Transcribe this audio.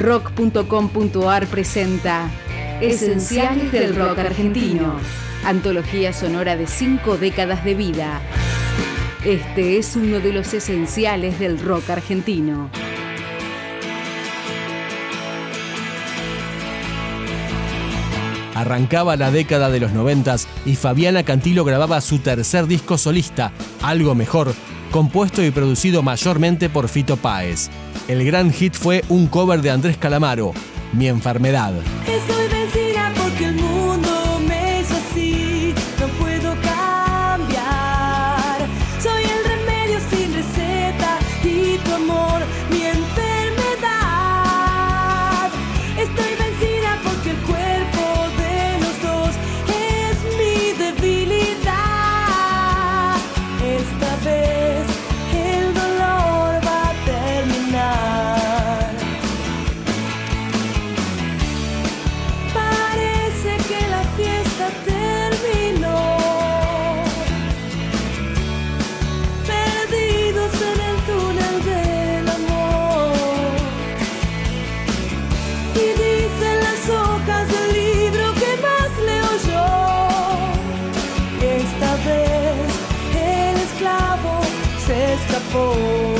rock.com.ar presenta Esenciales del Rock Argentino, antología sonora de cinco décadas de vida. Este es uno de los esenciales del rock argentino. Arrancaba la década de los noventas y Fabiana Cantilo grababa su tercer disco solista, Algo Mejor, compuesto y producido mayormente por Fito Páez. El gran hit fue un cover de Andrés Calamaro, Mi enfermedad. escapou.